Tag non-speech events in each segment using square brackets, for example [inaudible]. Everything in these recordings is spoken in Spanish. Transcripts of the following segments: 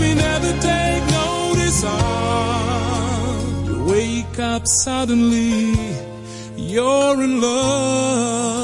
we never take notice of. You wake up suddenly, you're in love.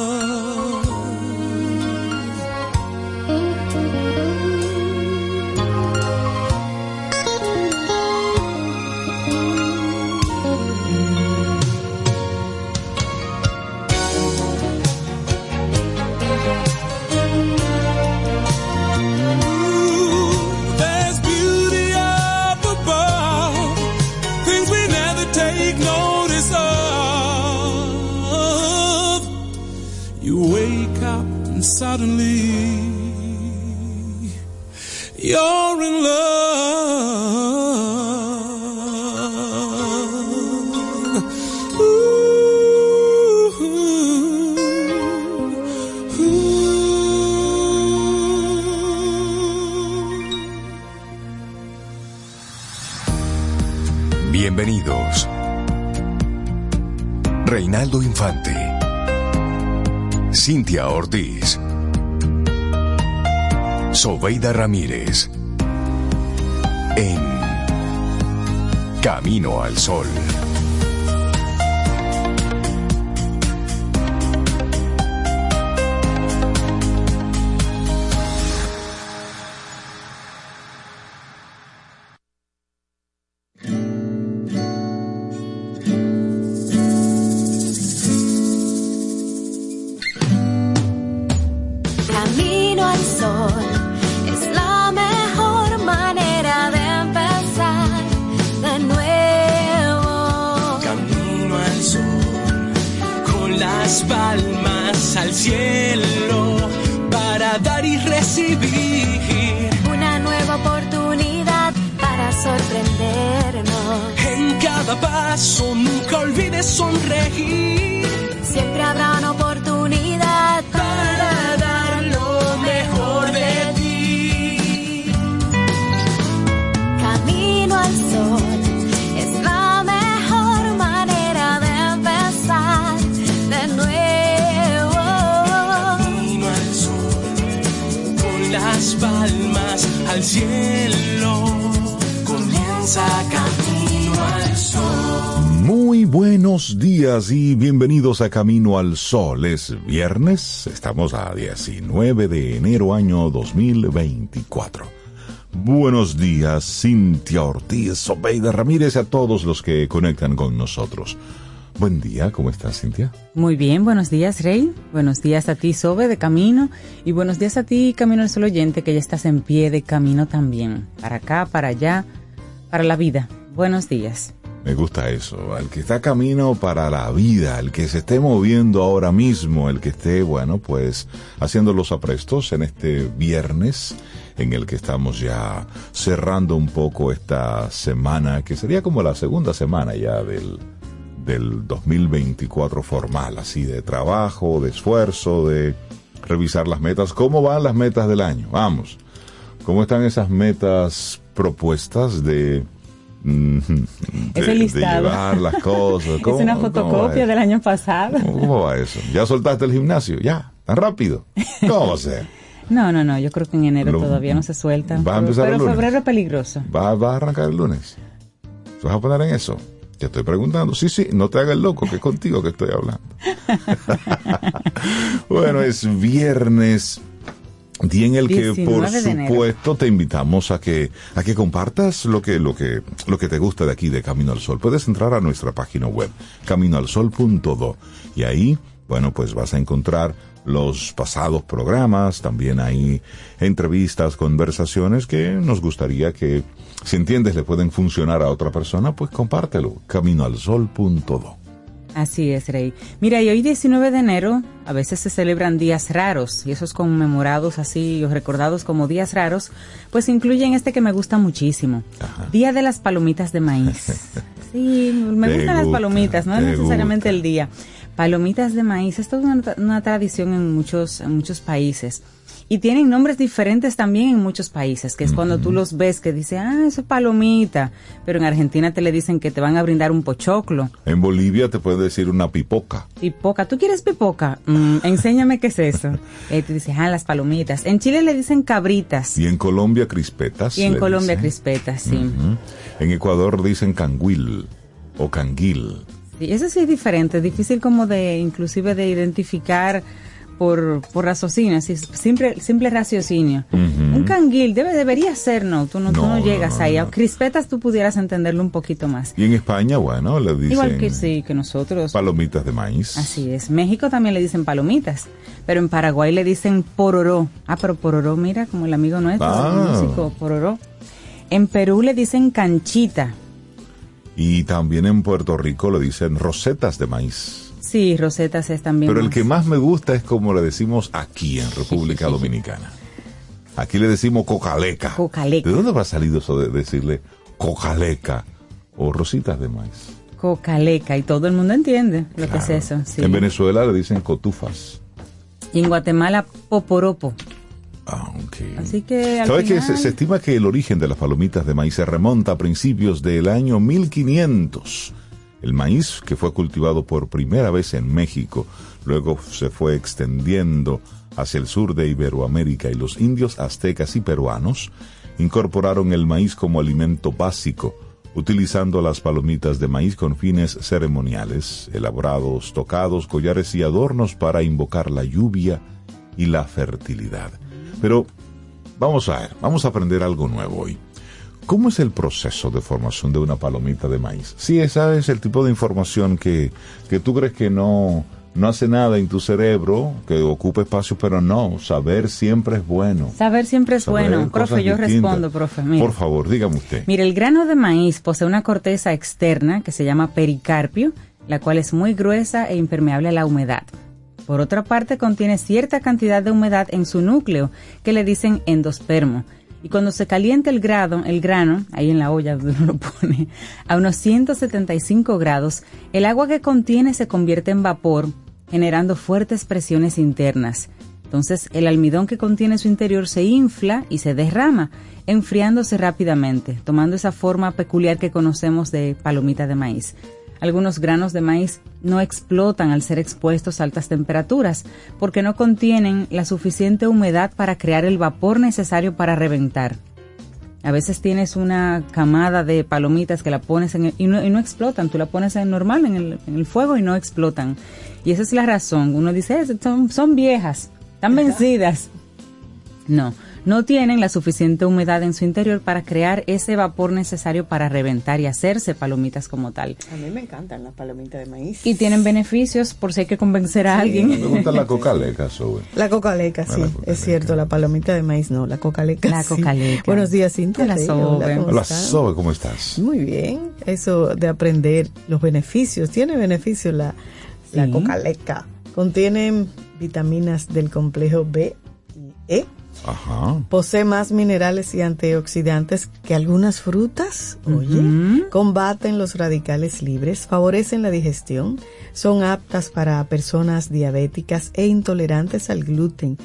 Suddenly you're in love. Bienvenidos. Reinaldo Infante. Cintia Ortiz. Sobeida Ramírez. En Camino al Sol. A Camino al Sol. Es viernes, estamos a 19 de enero año 2024. Buenos días, Cintia Ortiz, Sobeida Ramírez, y a todos los que conectan con nosotros. Buen día, ¿cómo estás, Cintia? Muy bien, buenos días, Rey. Buenos días a ti, Sobe, de camino. Y buenos días a ti, Camino al Sol oyente, que ya estás en pie de camino también. Para acá, para allá, para la vida. Buenos días. Me gusta eso, al que está camino para la vida, el que se esté moviendo ahora mismo, el que esté, bueno, pues haciendo los aprestos en este viernes en el que estamos ya cerrando un poco esta semana, que sería como la segunda semana ya del, del 2024 formal, así de trabajo, de esfuerzo, de revisar las metas. ¿Cómo van las metas del año? Vamos. ¿Cómo están esas metas propuestas de de, Ese de listado. llevar las cosas. [laughs] Es ¿Cómo- una va fotocopia del año pasado. ¿Cómo, va eso? ¿Ya soltaste el gimnasio? ¿Ya? ¿Tan rápido? ¿Cómo va a ser? [laughs] No, no, no, yo creo que en enero Lo- todavía no se suelta. ¿Vas a Pero, empezar el pero lunes? febrero es peligroso. ¿Vas, vas a arrancar el lunes? ¿Te vas a poner en eso? Te estoy preguntando. Sí, sí, no te hagas el loco, que es contigo que estoy hablando. [laughs] bueno, es viernes. Día en el que, por 19 de enero. supuesto, te invitamos a que, a que compartas lo que, lo que, lo que te gusta de aquí de Camino al Sol. Puedes entrar a nuestra página web, caminoalsol.do, y ahí, bueno, pues vas a encontrar los pasados programas, también hay entrevistas, conversaciones que nos gustaría que, si entiendes, le pueden funcionar a otra persona, pues compártelo, caminoalsol.do. Así es, Rey. Mira, y hoy 19 de enero a veces se celebran días raros y esos conmemorados así o recordados como días raros, pues incluyen este que me gusta muchísimo. Ajá. Día de las palomitas de maíz. [laughs] Sí, me Te gustan las palomitas, no te necesariamente gusta. el día. Palomitas de maíz, esto es una, una tradición en muchos, en muchos países. Y tienen nombres diferentes también en muchos países, que es cuando tú los ves que dice, ah, eso es palomita, pero en Argentina te le dicen que te van a brindar un pochoclo. En Bolivia te puede decir una pipoca. Pipoca, ¿tú quieres pipoca? Mm, enséñame qué es eso. Y tú dices, ah, las palomitas. En Chile le dicen cabritas. Y en Colombia crispetas. Y en Colombia dicen. crispetas, sí. En Ecuador dicen canguil o canguil. Sí, eso sí es diferente, difícil como de, inclusive de identificar por, por raciocinio, así, simple, simple raciocinio. Un canguil debe, debería ser, no, tú no, llegas no, ahí. A crispetas tú pudieras entenderlo un poquito más. Y en España, bueno, le dicen Igual que sí, que nosotros. palomitas de maíz. Así es. México también le dicen palomitas, pero en Paraguay le dicen pororó. Ah, pero pororó, mira, como el amigo nuestro, Ah. el músico, pororó. En Perú le dicen canchita. Y también en Puerto Rico le dicen rosetas de maíz. Sí, rosetas es también. Pero el más. que más me gusta es como le decimos aquí en República [laughs] Dominicana. Aquí le decimos cocaleca. Cocaleca. ¿De dónde habrá salido eso de decirle cocaleca o rositas de maíz? Cocaleca, y todo el mundo entiende lo que es Claro. eso. sí. En Venezuela le dicen cotufas. Y en Guatemala, poporopo. Ah, ok. Así que al ¿Sabes que final- se, se estima que el origen de las palomitas de maíz se remonta a principios del año 1500? El maíz, que fue cultivado por primera vez en México, luego se fue extendiendo hacia el sur de Iberoamérica y los indios aztecas y peruanos incorporaron el maíz como alimento básico, utilizando las palomitas de maíz con fines ceremoniales, elaborados, tocados, collares y adornos para invocar la lluvia y la fertilidad. Pero vamos a ver, vamos a aprender algo nuevo hoy. ¿Cómo es el proceso de formación de una palomita de maíz? Sí, esa es el tipo de información que, que tú crees que no, no hace nada en tu cerebro, que ocupa espacio, pero no, saber siempre es bueno. Saber siempre es Saber bueno. Profe, yo distintas. respondo, profe. Por favor, dígame usted. Mire, el grano de maíz posee una corteza externa que se llama pericarpio, la cual es muy gruesa e impermeable a la humedad. Por otra parte, contiene cierta cantidad de humedad en su núcleo, que le dicen endospermo. Y cuando se calienta el grado, el grano, ahí en la olla donde uno lo pone, a unos 175 grados, el agua que contiene se convierte en vapor, generando fuertes presiones internas. Entonces, el almidón que contiene su interior se infla y se derrama, enfriándose rápidamente, tomando esa forma peculiar que conocemos de palomita de maíz. Algunos granos de maíz no explotan al ser expuestos a altas temperaturas porque no contienen la suficiente humedad para crear el vapor necesario para reventar. A veces tienes una camada de palomitas que la pones en el- y, no, y no explotan. Tú la pones en normal en el, en el fuego y no explotan. Y esa es la razón. Uno dice, "Eh, son, son viejas, están vencidas. No, no tienen la suficiente humedad en su interior para crear ese vapor necesario para reventar y hacerse palomitas como tal. A mí me encantan las palomitas de maíz. Y tienen beneficios por si hay que convencer a Me alguien. gusta la [laughs] cocaleca, Zoe. La cocaleca, sí, la cocaleca. es cierto, la palomita de maíz no, la cocaleca. La sí. cocaleca. Buenos días, Cintia. Hola, Rey, Sobe. ¿cómo Hola? Zoe, ¿cómo estás? Muy bien, eso de aprender los beneficios. Tiene beneficios la, la Sí. cocaleca. Contienen vitaminas del complejo B y E. Ajá. Posee más minerales y antioxidantes que algunas frutas. Oye, combaten los radicales libres, favorecen la digestión, son aptas para personas diabéticas e intolerantes al gluten.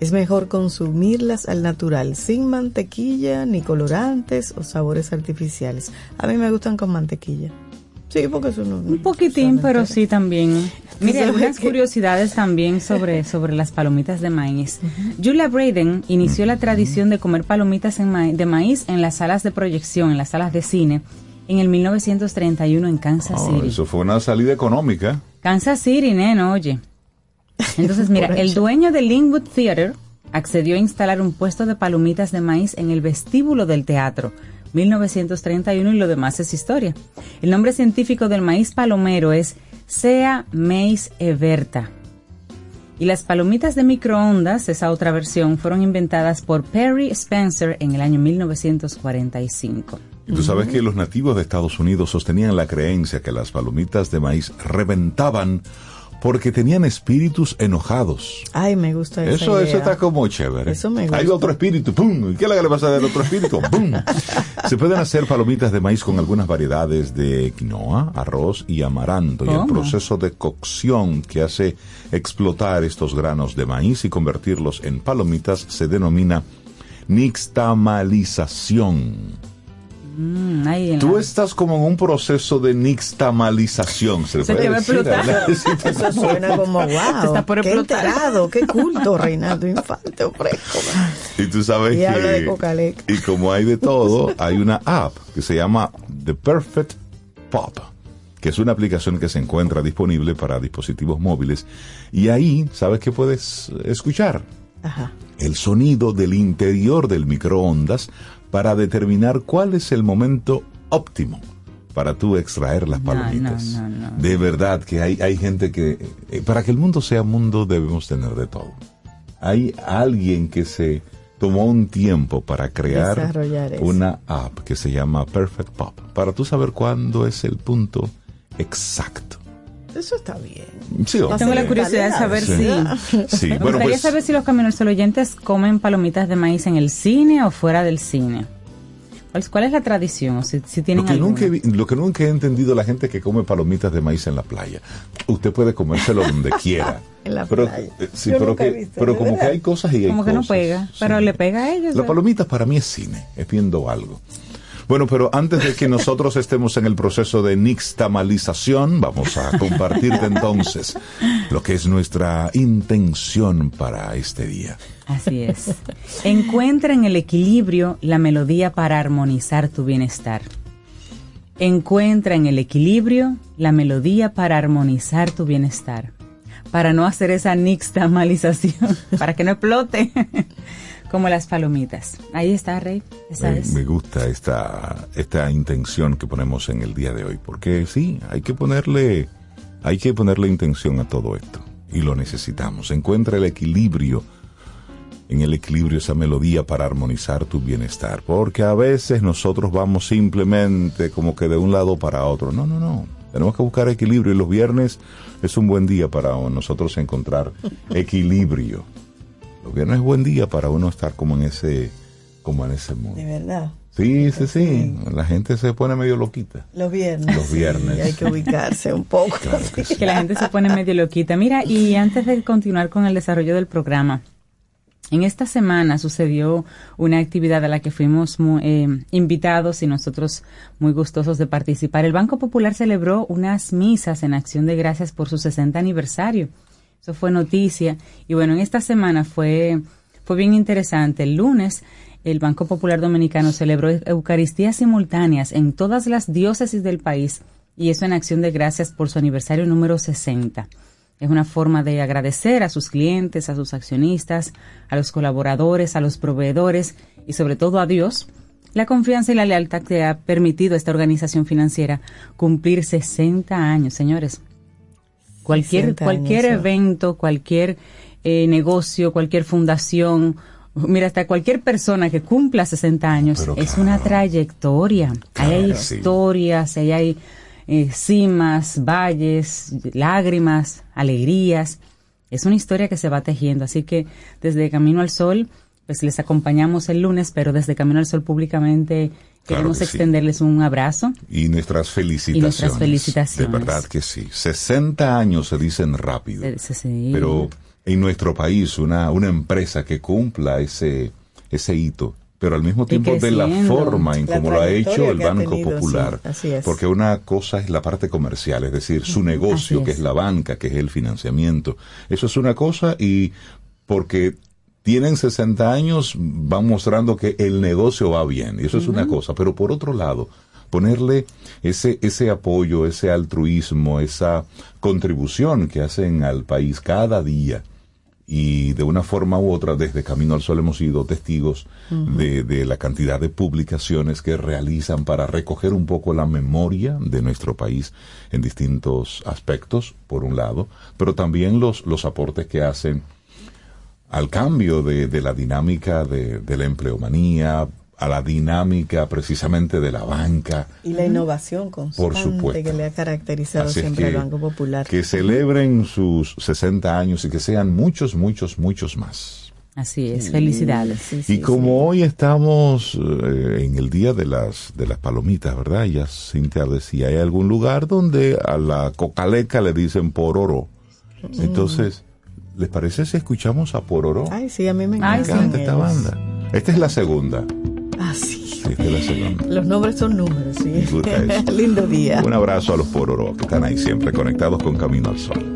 Es mejor consumirlas al natural, sin mantequilla, ni colorantes o sabores artificiales. A mí me gustan con mantequilla. Sí, porque eso no. Un poquitín, pero sí también. Mire, algunas curiosidades también sobre, [laughs] sobre las palomitas de maíz. Julia Braden inició la tradición de comer palomitas en ma- de maíz en las salas de proyección, en las salas de cine, en el 1931 en Kansas Oh, City. eso fue una salida económica. Kansas City, neno, oye. Entonces, mira, [laughs] el dueño del Linwood Theater accedió a instalar un puesto de palomitas de maíz en el vestíbulo del teatro. 1931 y lo demás es historia. El nombre científico del maíz palomero es Sea maize everta. Y las palomitas de microondas, esa otra versión, fueron inventadas por Perry Spencer en el año 1945. Y tú sabes que los nativos de Estados Unidos sostenían la creencia que las palomitas de maíz reventaban porque tenían espíritus enojados. Ay, me gusta esa Eso, eso idea. está como chévere. Eso me Hay gusta. otro espíritu, ¡pum! ¿Qué es lo que le pasa al otro espíritu? [laughs] ¡Pum! Se pueden hacer palomitas de maíz con algunas variedades de quinoa, arroz y amaranto. Y el proceso de cocción que hace explotar estos granos de maíz y convertirlos en palomitas se denomina nixtamalización. Mm, ahí en Tú la- estás como en un proceso de nixtamalización. Se, puede Eso suena como [laughs] wow. está por qué enterado, qué culto, Reinaldo Infante Ofresco. Y tú sabes Y que... habla de Cocalec. Y como hay de todo, hay una app que se llama The Perfect Pop, que es una aplicación que se encuentra disponible para dispositivos móviles. Y ahí, ¿sabes qué puedes escuchar? Ajá. El sonido del interior del microondas para determinar cuál es el momento óptimo para tú extraer las palomitas. no, no, no. De verdad que hay, hay gente que... eh, para que el mundo sea mundo debemos tener de todo. Hay alguien que se tomó un tiempo para crear una app que se llama Perfect Pop, para tú saber cuándo es el punto exacto. Eso está bien. Sí, hombre. Tengo la curiosidad de saber Sí. si... Sí, Me bueno, gustaría pues, saber si los camioneros oyentes comen palomitas de maíz en el cine o fuera del cine. ¿Cuál, cuál es la tradición? Si, si tienen Lo que, nunca he, lo que nunca he entendido la gente que come palomitas de maíz en la playa. Usted puede comérselo donde [laughs] quiera. En la pero, playa. eh, sí, pero, que- visto, pero ¿de como verdad? que hay cosas y hay Como que no cosas. pega, Sí. pero le pega a ellos. La ¿eh? palomita para mí es cine, es viendo algo. Bueno, pero antes de que nosotros estemos en el proceso de nixtamalización, vamos a compartirte entonces lo que es nuestra intención para este día. Así es. Encuentra en el equilibrio la melodía para armonizar tu bienestar. Encuentra en el equilibrio la melodía para armonizar tu bienestar. Para no hacer esa nixtamalización, [laughs] para que no explote, como las palomitas. Ahí está, Rey. Me, me gusta esta, esta intención que ponemos en el día de hoy, porque sí, hay que ponerle, hay que ponerle intención a todo esto. Y lo necesitamos. Encuentra el equilibrio, en el equilibrio esa melodía para armonizar tu bienestar. Porque a veces nosotros vamos simplemente como que de un lado para otro. No, no, no. Tenemos que buscar equilibrio y los viernes es un buen día para nosotros encontrar [laughs] equilibrio. Los viernes es buen día para uno estar como en ese, como en ese mundo. De verdad. Sí, sí, sí. La gente se pone medio loquita. Los viernes. Los viernes. Sí, hay que ubicarse un poco. [laughs] Claro que sí. que la gente se pone medio loquita. Mira, y antes de continuar con el desarrollo del programa, en esta semana sucedió una actividad a la que fuimos mu- eh, invitados y nosotros muy gustosos de participar. El Banco Popular celebró unas misas en acción de gracias por su 60 aniversario. Eso fue noticia. Y bueno, en esta semana fue, fue bien interesante. El lunes, el Banco Popular Dominicano celebró Eucaristías simultáneas en todas las diócesis del país y eso en acción de gracias por su aniversario número 60. Es una forma de agradecer a sus clientes, a sus accionistas, a los colaboradores, a los proveedores y sobre todo a Dios la confianza y la lealtad que ha permitido a esta organización financiera cumplir 60 años, señores. Cualquier, 60 cualquier evento, cualquier eh, negocio, cualquier fundación, [laughs] mira, hasta cualquier persona que cumpla 60 años Pero es claro. una trayectoria. ahí hay sí. historias, ahí hay eh, cimas, valles, lágrimas, alegrías. Es una historia que se va tejiendo. Así que desde Camino al Sol, pues les acompañamos el lunes, pero desde Camino al Sol públicamente Claro queremos que sí. extenderles un abrazo. Y nuestras felicitaciones. Y nuestras felicitaciones. De verdad que sí. 60 años se dicen rápido. Eh, sí, sí. Pero en nuestro país, una, una empresa que cumpla ese, ese hito, pero al mismo tiempo de la forma en La cómo lo ha hecho el Banco tenido, Popular. sí, así es. Porque una cosa es la parte comercial, es decir, su negocio, que es la banca, que es el financiamiento. Eso es una cosa y porque tienen 60 años van mostrando que el negocio va bien. Y eso es una cosa. Pero por otro lado, ponerle ese, ese apoyo, ese altruismo, esa contribución que hacen al país cada día y de una forma u otra desde Camino al Sol hemos sido testigos de, de la cantidad de publicaciones que realizan para recoger un poco la memoria de nuestro país en distintos aspectos, por un lado, pero también los, los aportes que hacen al cambio de, de la dinámica de, de la empleomanía, a la dinámica precisamente de la banca. Y la innovación constante supuesto. que le ha caracterizado Así siempre al Banco Popular. Que celebren sus 60 años y que sean muchos, muchos, muchos más. Así es, felicidades. Sí, sí, y como hoy estamos eh, en el día de las de las palomitas, ¿verdad? Ya Cintia decía, hay algún lugar donde a la cocaleca le dicen pororo. Entonces, ¿les parece si escuchamos a pororo? sí. Ay, sí, a mí me Ay, encanta. sí. Canta esta banda. Esta es la segunda. Ah, sí. Sí, esta es la segunda. Los nombres son números, sí. Disfruta eso. [laughs] Lindo día. Un abrazo a los pororo que están ahí siempre conectados con Camino al Sol.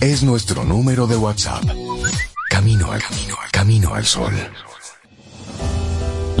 Es nuestro número de WhatsApp. Camino al camino al camino al sol.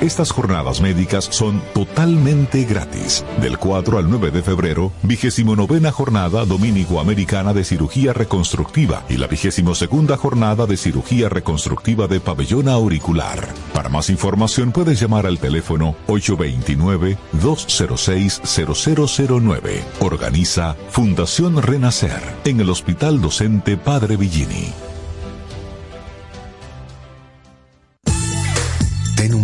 Estas jornadas médicas son totalmente gratis. Del 4 al 9 de febrero, vigésimo novena jornada dominico-americana de cirugía reconstructiva y la vigésimo segunda jornada de cirugía reconstructiva de pabellón auricular. Para más información puedes llamar al teléfono 829-206-0009. Organiza Fundación Renacer en el Hospital Docente Padre Villini.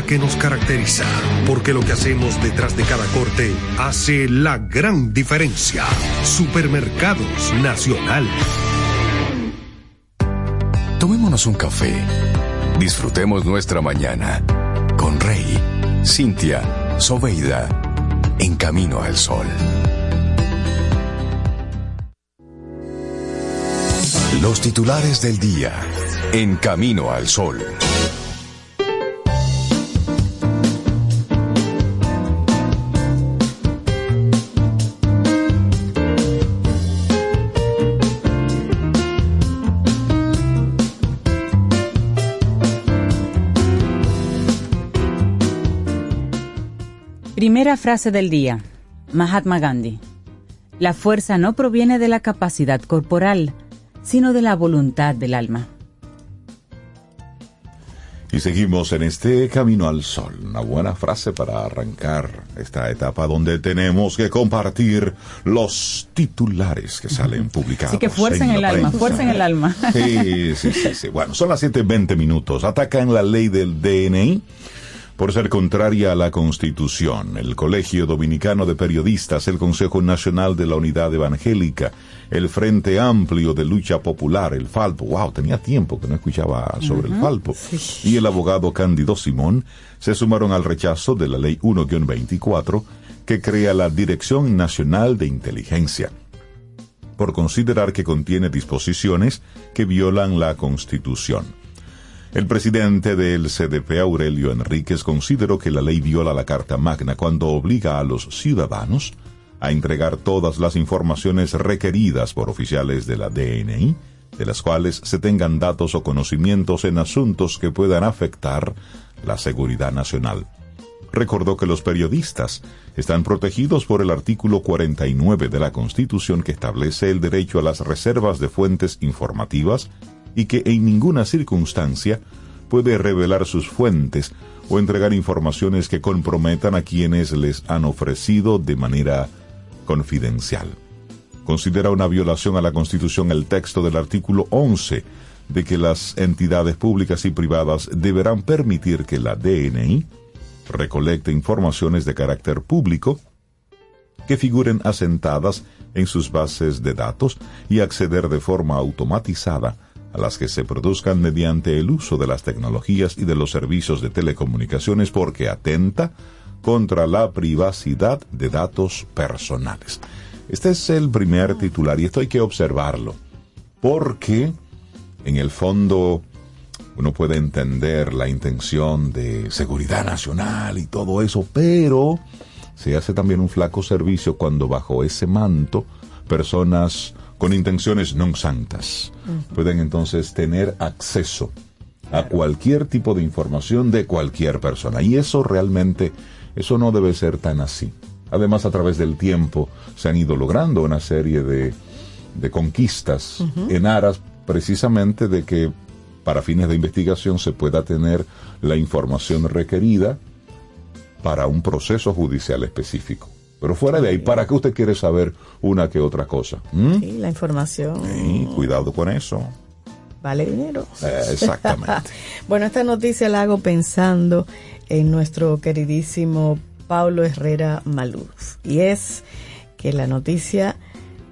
que nos caracteriza. Porque lo que hacemos detrás de cada corte hace la gran diferencia. Supermercados Nacional. Tomémonos un café. Disfrutemos nuestra mañana con Rey, Cintia, Soveida, en camino al sol. Los titulares del día, en camino al sol. Primera frase del día. Mahatma Gandhi. La fuerza no proviene de la capacidad corporal, sino de la voluntad del alma. Y seguimos en este camino al sol. Una buena frase para arrancar esta etapa donde tenemos que compartir los titulares que salen [laughs] publicados. Así que fuerza en, el alma, fuerza en el alma. Sí, sí, sí, sí. Bueno, son las 7.20 minutos. Atacan la ley del DNI por ser contraria a la Constitución. El Colegio Dominicano de Periodistas, el Consejo Nacional de la Unidad Evangélica, el Frente Amplio de Lucha Popular, el Falpo, wow, tenía tiempo que no escuchaba sobre el Falpo, y el abogado Cándido Simón se sumaron al rechazo de la Ley 1-24 que crea la Dirección Nacional de Inteligencia por considerar que contiene disposiciones que violan la Constitución. El presidente del CDP, Aurelio Enríquez, consideró que la ley viola la Carta Magna cuando obliga a los ciudadanos a entregar todas las informaciones requeridas por oficiales de la DNI, de las cuales se tengan datos o conocimientos en asuntos que puedan afectar la seguridad nacional. Recordó que los periodistas están protegidos por el artículo 49 de la Constitución que establece el derecho a las reservas de fuentes informativas y que en ninguna circunstancia puede revelar sus fuentes o entregar informaciones que comprometan a quienes les han ofrecido de manera confidencial. Considera una violación a la Constitución el texto del artículo 11 de que las entidades públicas y privadas deberán permitir que la DNI recolecte informaciones de carácter público que figuren asentadas en sus bases de datos y acceder de forma automatizada a las que se produzcan mediante el uso de las tecnologías y de los servicios de telecomunicaciones porque atenta contra la privacidad de datos personales. Este es el primer titular y esto hay que observarlo porque en el fondo uno puede entender la intención de seguridad nacional y todo eso, pero se hace también un flaco servicio cuando bajo ese manto personas con intenciones non santas pueden entonces tener acceso a cualquier tipo de información de cualquier persona. Y eso realmente, eso no debe ser tan así. Además, a través del tiempo se han ido logrando una serie de, de conquistas en aras precisamente de que para fines de investigación se pueda tener la información requerida para un proceso judicial específico. Pero fuera de ahí, ¿para qué usted quiere saber una que otra cosa? ¿Mm? Sí, la información Sí, cuidado con eso. vale dinero. Eh, exactamente. [laughs] Bueno, esta noticia la hago pensando en nuestro queridísimo Pablo Herrera Maluf. Y es que la noticia,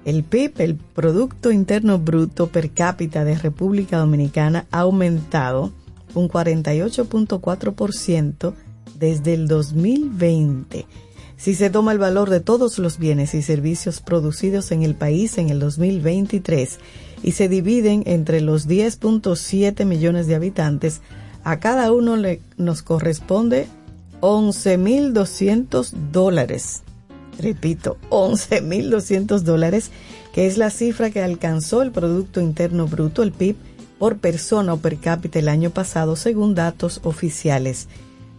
el PIB, el Producto Interno Bruto per cápita de República Dominicana, ha aumentado un 48.4% desde el 2020. Si se toma el valor de todos los bienes y servicios producidos en el país en el 2023 y se dividen entre los 10.7 millones de habitantes, a cada uno le, nos corresponde 11.200 dólares. repito, 11.200 dólares, que es la cifra que alcanzó el Producto Interno Bruto, el PIB, por persona o per cápita el año pasado, según datos oficiales.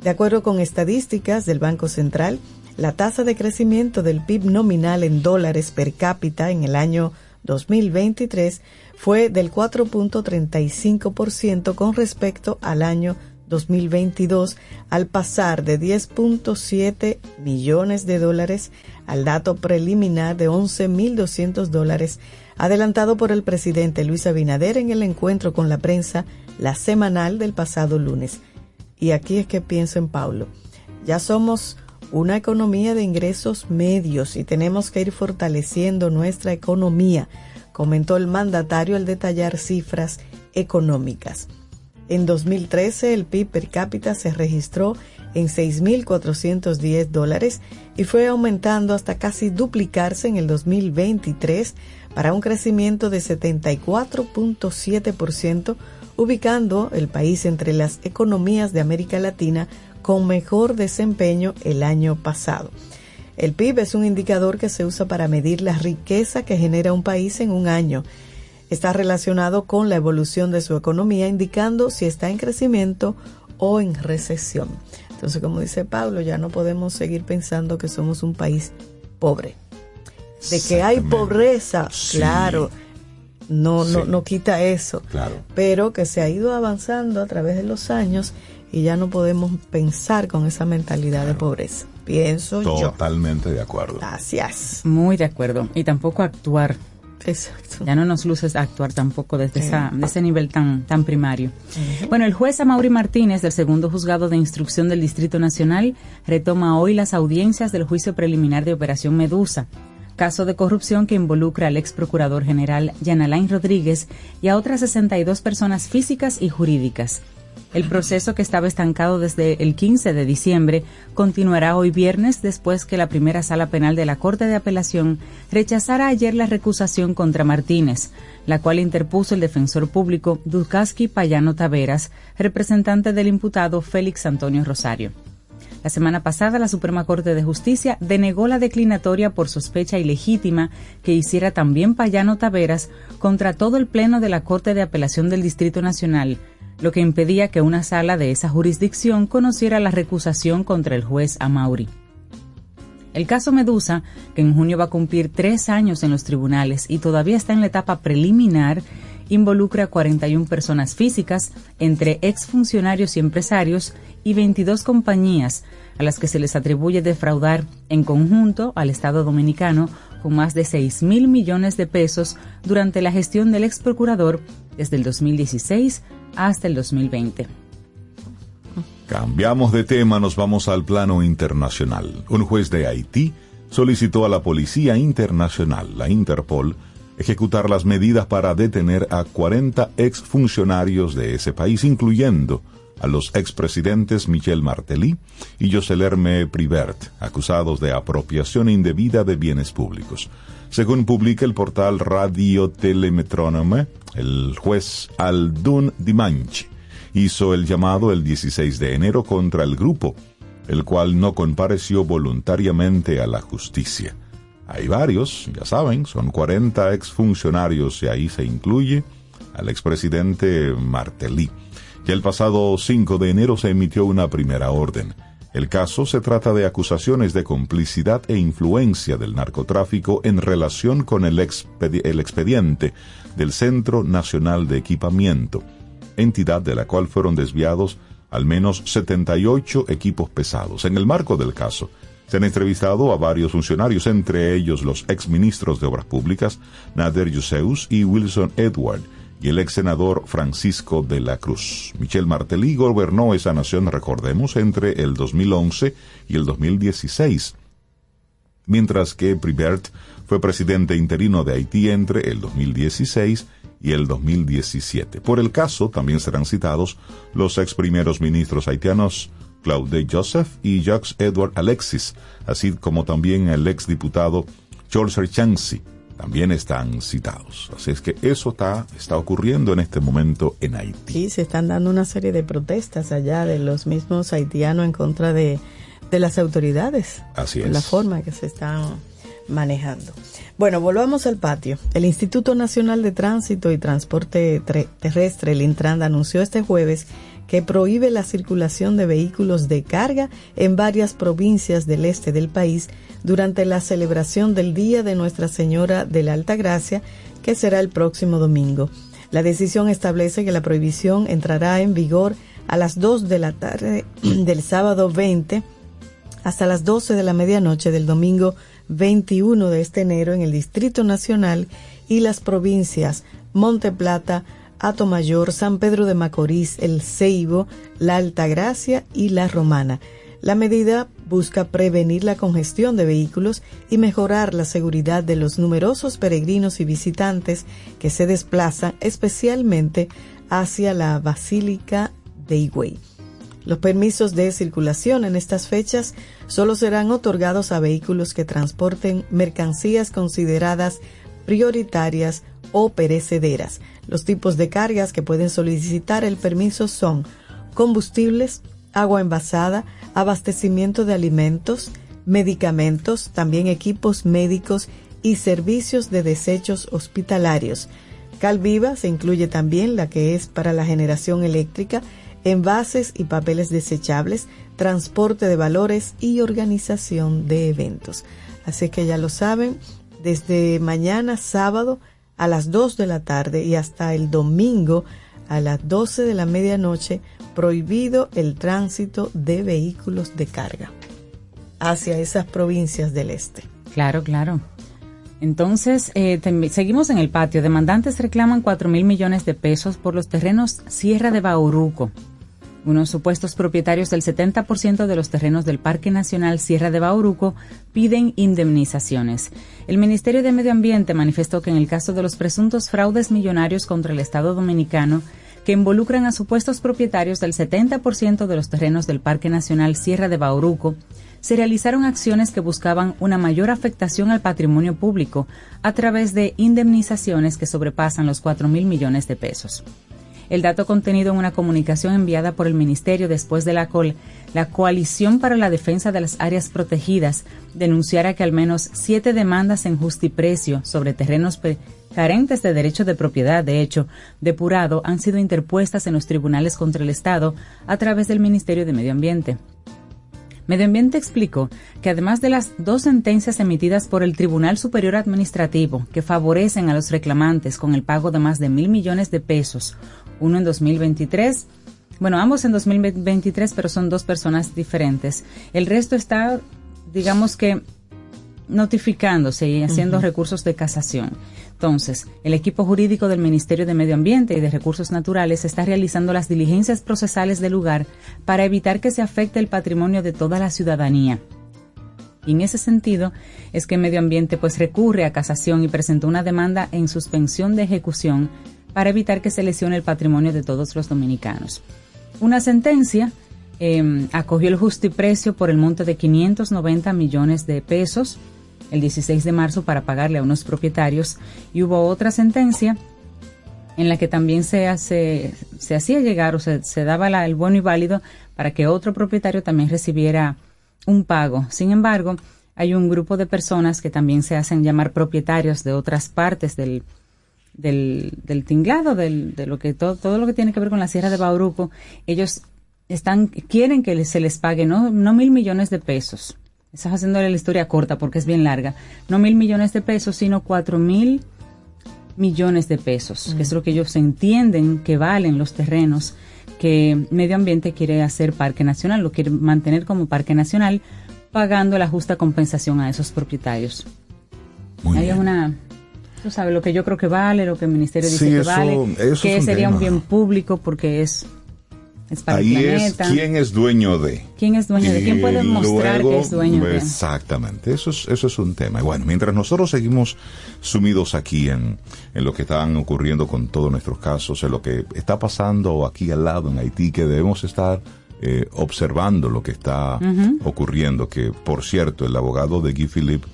De acuerdo con estadísticas del Banco Central, la tasa de crecimiento del PIB nominal en dólares per cápita en el año 2023 fue del 4.35% con respecto al año 2022 al pasar de 10.7 millones de dólares al dato preliminar de 11.200 dólares adelantado por el presidente Luis Abinader en el encuentro con la prensa la semanal del pasado lunes. Y aquí es que pienso en Paulo. Ya somos una economía de ingresos medios y tenemos que ir fortaleciendo nuestra economía, comentó el mandatario al detallar cifras económicas. En 2013 el PIB per cápita se registró en 6.410 dólares y fue aumentando hasta casi duplicarse en el 2023 para un crecimiento de 74.7%, ubicando el país entre las economías de América Latina con mejor desempeño el año pasado. El PIB es un indicador que se usa para medir la riqueza que genera un país en un año Está relacionado con la evolución de su economía, indicando si está en crecimiento o en recesión. Entonces, como dice Pablo, ya no podemos seguir pensando que somos un país pobre. De que hay pobreza, claro, no, no, no quita eso. Claro. Pero que se ha ido avanzando a través de los años y ya no podemos pensar con esa mentalidad de pobreza. Pienso yo. Totalmente de acuerdo. Gracias. Muy de acuerdo. Y tampoco actuar Exacto. Ya no nos luces actuar tampoco desde esa, de ese nivel tan, tan primario. Bueno, el juez Amaury Martínez del segundo juzgado de instrucción del Distrito Nacional retoma hoy las audiencias del juicio preliminar de Operación Medusa, caso de corrupción que involucra al ex procurador general Jan Alain Rodríguez y a otras 62 personas físicas y jurídicas. El proceso que estaba estancado desde el 15 de diciembre continuará hoy viernes después que la primera sala penal de la Corte de Apelación rechazara ayer la recusación contra Martínez, la cual interpuso el defensor público Dukaski Payano Taveras, representante del imputado Félix Antonio Rosario. La semana pasada, la Suprema Corte de Justicia denegó la declinatoria por sospecha ilegítima que hiciera también Payano Taveras contra todo el Pleno de la Corte de Apelación del Distrito Nacional, lo que impedía que una sala de esa jurisdicción conociera la recusación contra el juez Amauri. El caso Medusa, que en junio va a cumplir tres años en los tribunales y todavía está en la etapa preliminar, involucra a 41 personas físicas, entre exfuncionarios y empresarios, y 22 compañías, a las que se les atribuye defraudar en conjunto al Estado dominicano con más de 6 mil millones de pesos durante la gestión del ex procurador desde el 2016 hasta el 2020. Cambiamos de tema, nos vamos al plano internacional. Un juez de Haití solicitó a la Policía Internacional, la Interpol, ejecutar las medidas para detener a 40 exfuncionarios de ese país, incluyendo a los expresidentes Michel Martelly y Joselerme Privert, acusados de apropiación indebida de bienes públicos. Según publica el portal Radio Telemetrónome, el juez Aldun Dimanche hizo el llamado el 16 de enero contra el grupo, el cual no compareció voluntariamente a la justicia. Hay varios, ya saben, son 40 exfuncionarios y ahí se incluye al expresidente Martelly. Y el pasado 5 de enero se emitió una primera orden el caso se trata de acusaciones de complicidad e influencia del narcotráfico en relación con el, expediente del Centro Nacional de Equipamiento, entidad de la cual fueron desviados al menos 78 equipos pesados. En el marco del caso, se han entrevistado a varios funcionarios, entre ellos los exministros de Obras Públicas, Nader Yuseus y Wilson Edward, y el ex senador Francisco de la Cruz. Michel Martelly gobernó esa nación, recordemos, entre el 2011 y el 2016, mientras que Pribert fue presidente interino de Haití entre el 2016 y el 2017. Por el caso también serán citados los ex primeros ministros haitianos Claude Joseph y Jacques Edward Alexis, así como también el ex diputado George Chancy, también están citados. Así es que eso está, está ocurriendo en este momento en Haití. Sí, se están dando una serie de protestas allá de los mismos haitianos en contra de, de las autoridades. Así La es. forma que se están manejando. Bueno, volvamos al patio. El Instituto Nacional de Tránsito y Transporte Tre- Terrestre, el Intran, anunció este jueves que prohíbe la circulación de vehículos de carga en varias provincias del este del país durante la celebración del Día de Nuestra Señora de la Alta Gracia, que será el próximo domingo. La decisión establece que la prohibición entrará en vigor a las 2 de la tarde [clears throat] del sábado 20 hasta las 12 de la medianoche del domingo 21 de este enero en el Distrito Nacional y las provincias Monte Plata, Atomayor, San Pedro de Macorís, El Ceibo, La Altagracia y La Romana. La medida busca prevenir la congestión de vehículos y mejorar la seguridad de los numerosos peregrinos y visitantes que se desplazan especialmente hacia la Basílica de Higüey. Los permisos de circulación en estas fechas solo serán otorgados a vehículos que transporten mercancías consideradas prioritarias o perecederas. Los tipos de cargas que pueden solicitar el permiso son combustibles, agua envasada, abastecimiento de alimentos, medicamentos, también equipos médicos y servicios de desechos hospitalarios. Calviva se incluye también la que es para la generación eléctrica, envases y papeles desechables, transporte de valores y organización de eventos. Así que ya lo saben, desde mañana sábado a las 2 de la tarde y hasta el domingo a las 12 de la medianoche, prohibido el tránsito de vehículos de carga hacia esas provincias del este. Claro, claro. Entonces, eh, seguimos en el patio. Demandantes reclaman 4 mil millones de pesos por los terrenos Sierra de Bauruco. Unos supuestos propietarios del 70% de los terrenos del Parque Nacional Sierra de Bauruco piden indemnizaciones. El Ministerio de Medio Ambiente manifestó que en el caso de los presuntos fraudes millonarios contra el Estado dominicano, que involucran a supuestos propietarios del 70% de los terrenos del Parque Nacional Sierra de Bauruco, se realizaron acciones que buscaban una mayor afectación al patrimonio público a través de indemnizaciones que sobrepasan los 4 mil millones de pesos. El dato contenido en una comunicación enviada por el Ministerio después de la, col la Coalición para la Defensa de las Áreas Protegidas denunciara que al menos siete demandas en justiprecio sobre terrenos carentes de derecho de propiedad, de hecho, depurado, han sido interpuestas en los tribunales contra el Estado a través del Ministerio de Medio Ambiente. Medio Ambiente explicó que además de las dos sentencias emitidas por el Tribunal Superior Administrativo que favorecen a los reclamantes con el pago de más de mil millones de pesos, uno en 2023, bueno, ambos en 2023, pero son dos personas diferentes. El resto está, digamos que, notificándose y haciendo recursos de casación. Entonces, el equipo jurídico del Ministerio de Medio Ambiente y de Recursos Naturales está realizando las diligencias procesales del lugar para evitar que se afecte el patrimonio de toda la ciudadanía. Y en ese sentido es que Medio Ambiente pues recurre a casación y presentó una demanda en suspensión de ejecución para evitar que se lesione el patrimonio de todos los dominicanos. Una sentencia eh, acogió el justiprecio por el monto de 590 millones de pesos el 16 de marzo para pagarle a unos propietarios y hubo otra sentencia en la que también se, hace, se hacía llegar o se, daba el bueno y válido para que otro propietario también recibiera un pago. Sin embargo, hay un grupo de personas que también se hacen llamar propietarios de otras partes del, del, del tinglado, del, de lo que todo, todo lo que tiene que ver con la Sierra de Bauruco. Ellos están, quieren que se les pague no, no mil millones de pesos. Estás haciéndole la historia corta porque es bien larga. No mil millones de pesos, sino cuatro mil millones de pesos, que es lo que ellos entienden que valen los terrenos que Medio Ambiente quiere hacer Parque Nacional, lo quiere mantener como Parque Nacional, pagando la justa compensación a esos propietarios. Muy Hay bien. una, tú sabes, lo que yo creo que vale, lo que el Ministerio dice Sí, que eso- vale, eso que es un sería tema. un bien público porque es, es para Ahí el es planeta. quién es dueño de. ¿Quién es dueño de? ¿Quién puede mostrar luego, que es dueño de? Exactamente, eso es, eso es un tema. Y bueno, mientras nosotros seguimos sumidos aquí en, en lo que están ocurriendo con todos nuestros casos, en lo que está pasando aquí al lado en Haití, que debemos estar eh, observando lo que está ocurriendo, que por cierto, el abogado de Guy Philippe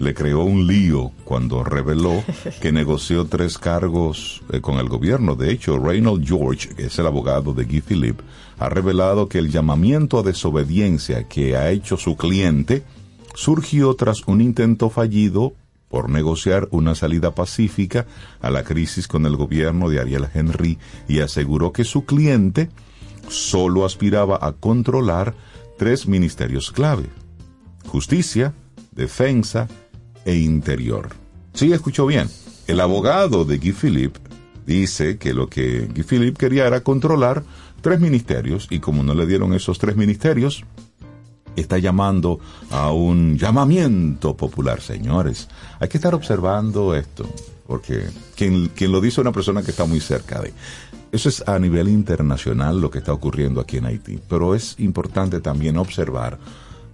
le creó un lío cuando reveló [laughs] que negoció tres cargos eh, con el gobierno. De hecho, Reynold George, que es el abogado de Guy Philippe, ha revelado que el llamamiento a desobediencia que ha hecho su cliente surgió tras un intento fallido por negociar una salida pacífica a la crisis con el gobierno de Ariel Henry y aseguró que su cliente solo aspiraba a controlar tres ministerios clave, justicia, defensa e interior. Sí, escuchó bien. El abogado de Guy Philippe dice que lo que Guy Philippe quería era controlar tres ministerios y como no le dieron esos tres ministerios, está llamando a un llamamiento popular, señores. Hay que estar observando esto, porque quien, quien lo dice es una persona que está muy cerca de. Eso es a nivel internacional lo que está ocurriendo aquí en Haití, pero es importante también observar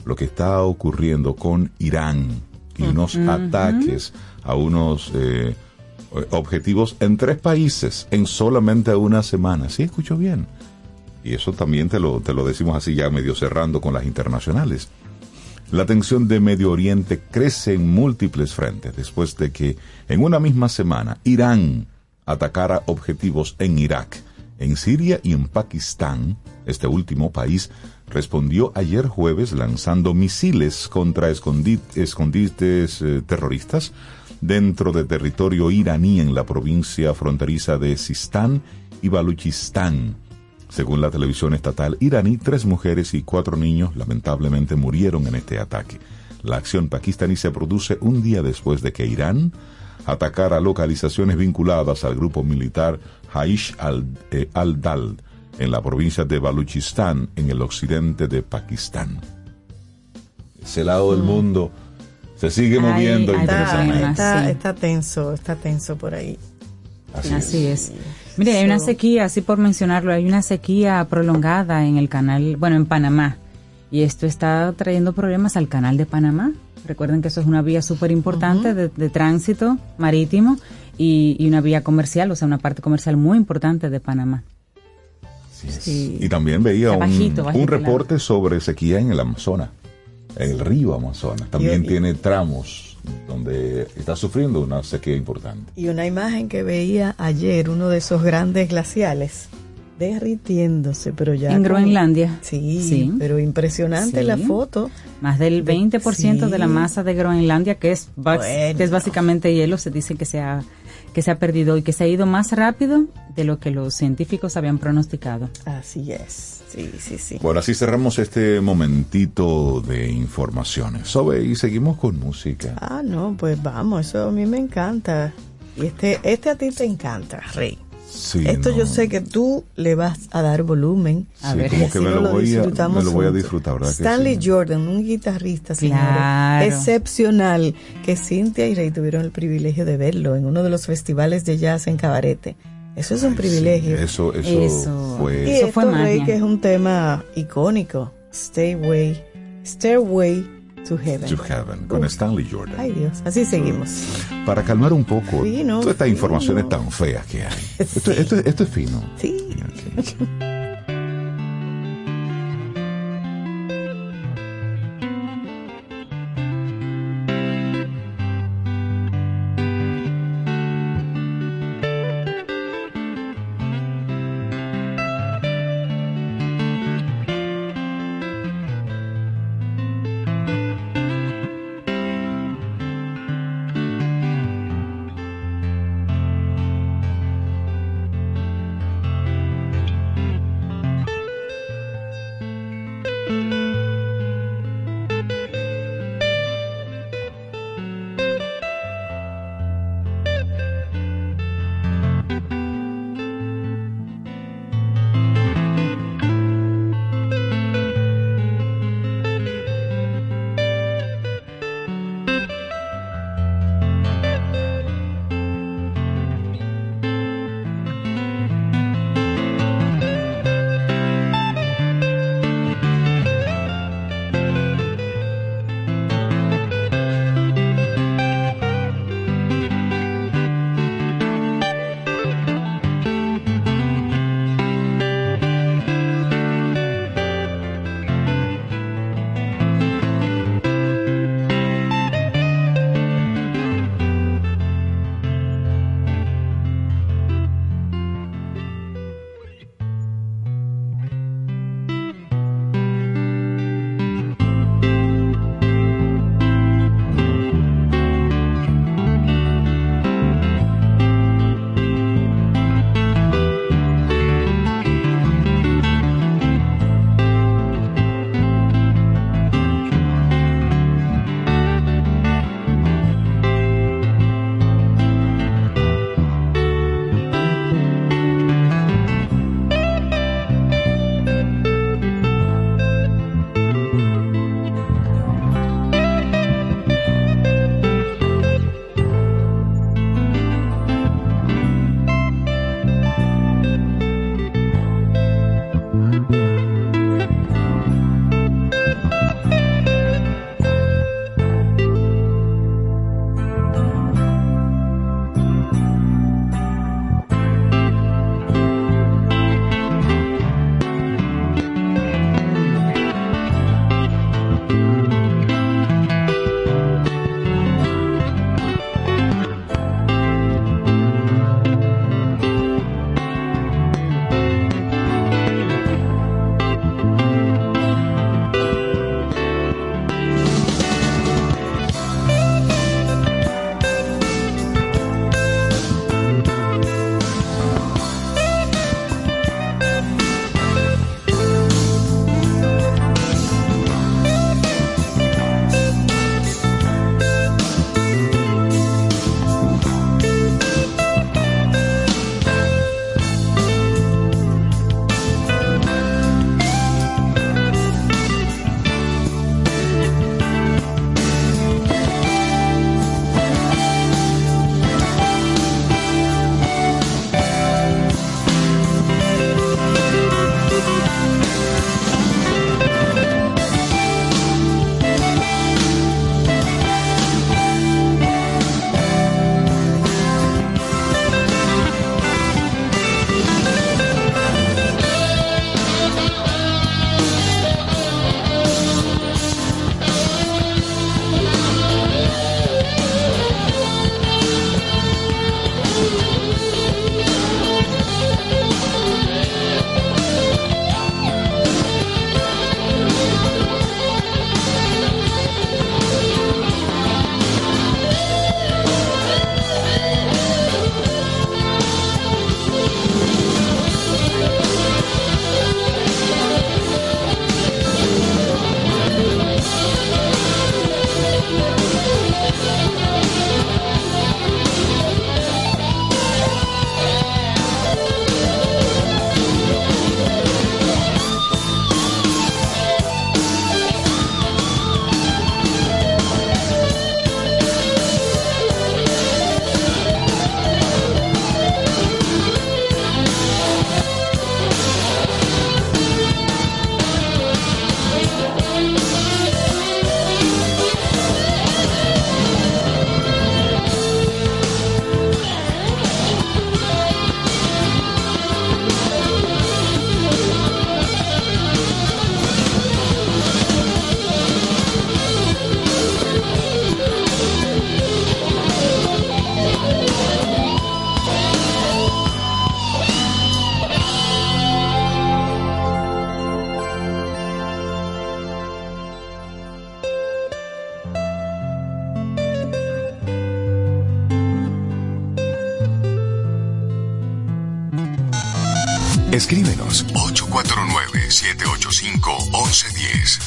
lo que está ocurriendo con Irán y unos ataques a unos eh, objetivos en tres países en solamente una semana. ¿Sí escucho bien? Y eso también te lo, te lo decimos así ya medio cerrando con las internacionales. La tensión de Medio Oriente crece en múltiples frentes después de que en una misma semana Irán atacara objetivos en Irak, en Siria y en Pakistán. Este último país respondió ayer jueves lanzando misiles contra escondites eh, terroristas dentro de territorio iraní en la provincia fronteriza de Sistán y Baluchistán. Según la televisión estatal iraní, tres mujeres y cuatro niños lamentablemente murieron en este ataque. La acción pakistaní se produce un día después de que Irán atacara localizaciones vinculadas al grupo militar Haish eh, al-Dal en la provincia de Baluchistán, en el occidente de Pakistán. Ese lado del mm. mundo se sigue moviendo está, está, tenso, está tenso por ahí. Así, es. Mire, hay una sequía, así por mencionarlo, hay una sequía prolongada en el canal, bueno, en Panamá. Y esto está trayendo problemas al canal de Panamá. Recuerden que eso es una vía súper importante de, tránsito marítimo y, una vía comercial, o sea, una parte comercial muy importante de Panamá. Sí. Y también veía un, reporte sobre sequía en el Amazonas, en el río Amazonas. También tiene tramos donde está sufriendo una sequía importante. Y una imagen que veía ayer, uno de esos grandes glaciales, derritiéndose, pero ya... En Groenlandia. Sí, pero impresionante la foto. Más del 20% de la masa de Groenlandia, que es, que es básicamente hielo, se dice que se ha que se ha perdido y que se ha ido más rápido de lo que los científicos habían pronosticado. Así es. Sí, sí, sí. Bueno, así cerramos este momentito de informaciones. Sobe, y seguimos con música. Ah, no, pues vamos, eso a mí me encanta. Y este, este a ti te encanta, Rey. Esto yo sé que tú le vas a dar volumen. A ver, como que me, lo, voy a, me lo voy a disfrutar, ¿verdad? Stanley Jordan, un guitarrista excepcional, que Cintia y Rey tuvieron el privilegio de verlo en uno de los festivales de jazz en Cabarete. Eso es un privilegio. eso, eso, fue. Y eso fue Rey, que es un tema icónico. Stay Way, Stairway To Heaven. To Heaven, con Stanley Jordan. Ay Dios, así seguimos. Para calmar un poco todas estas informaciones tan feas que hay. [laughs] Esto, esto, esto, es fino. Sí. Escríbenos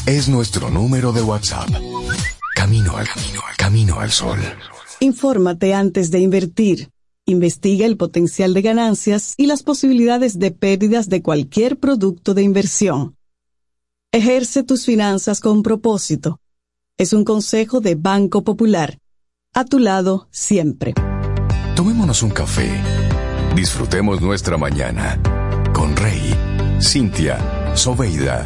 Es nuestro número de WhatsApp. Camino al camino al camino al sol. Infórmate antes de invertir. Investiga el potencial de ganancias y las posibilidades de pérdidas de cualquier producto de inversión. Ejerce tus finanzas con propósito. Es un consejo de Banco Popular. A tu lado siempre. Tomémonos un café. Disfrutemos nuestra mañana con Rey, Cintia, Soveida,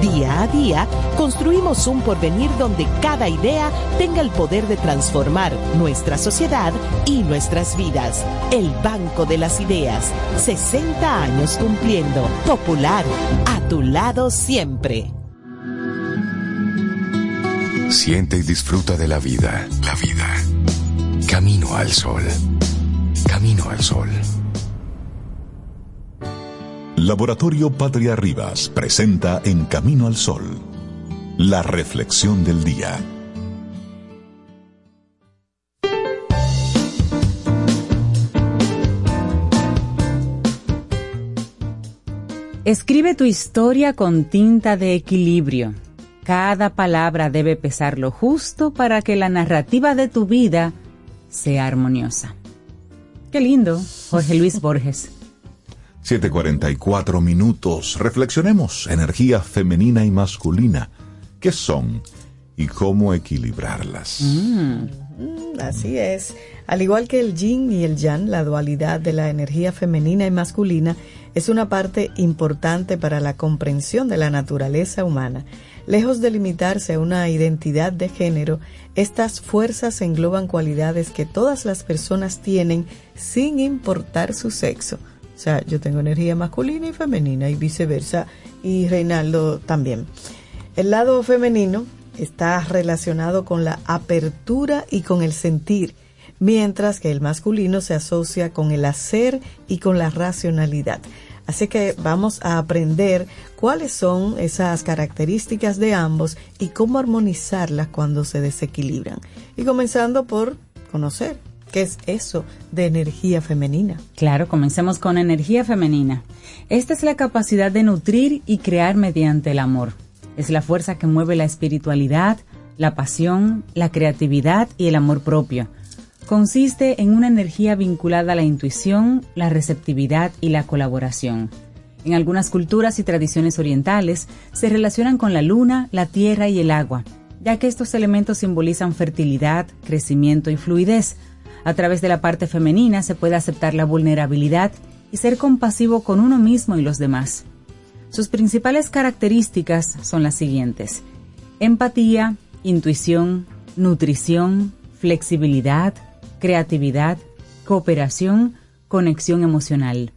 Día a día, construimos un porvenir donde cada idea tenga el poder de transformar nuestra sociedad y nuestras vidas. El Banco de las Ideas, 60 años cumpliendo. Popular, a tu lado siempre. Siente y disfruta de la vida. La vida. Camino al sol. Camino al sol. Laboratorio Patria Rivas presenta En Camino al Sol, la reflexión del día. Escribe tu historia con tinta de equilibrio. Cada palabra debe pesar lo justo para que la narrativa de tu vida sea armoniosa. Qué lindo, Jorge Luis Borges. 7.44 minutos. Reflexionemos. Energía femenina y masculina. ¿Qué son? Y cómo equilibrarlas. Mm, así es. Al igual que el yin y el yang, la dualidad de la energía femenina y masculina es una parte importante para la comprensión de la naturaleza humana. Lejos de limitarse a una identidad de género, estas fuerzas engloban cualidades que todas las personas tienen sin importar su sexo. O sea, yo tengo energía masculina y femenina y viceversa, y Reinaldo también. El lado femenino está relacionado con la apertura y con el sentir, mientras que el masculino se asocia con el hacer y con la racionalidad. Así que vamos a aprender cuáles son esas características de ambos y cómo armonizarlas cuando se desequilibran. Y comenzando por conocer ¿Qué es eso de energía femenina? Claro, comencemos con energía femenina. Esta es la capacidad de nutrir y crear mediante el amor. Es la fuerza que mueve la espiritualidad, la pasión, la creatividad y el amor propio. Consiste en una energía vinculada a la intuición, la receptividad y la colaboración. En algunas culturas y tradiciones orientales se relacionan con la luna, la tierra y el agua, ya que estos elementos simbolizan fertilidad, crecimiento y fluidez, a través de la parte femenina se puede aceptar la vulnerabilidad y ser compasivo con uno mismo y los demás. Sus principales características son las siguientes. Empatía, intuición, nutrición, flexibilidad, creatividad, cooperación, conexión emocional.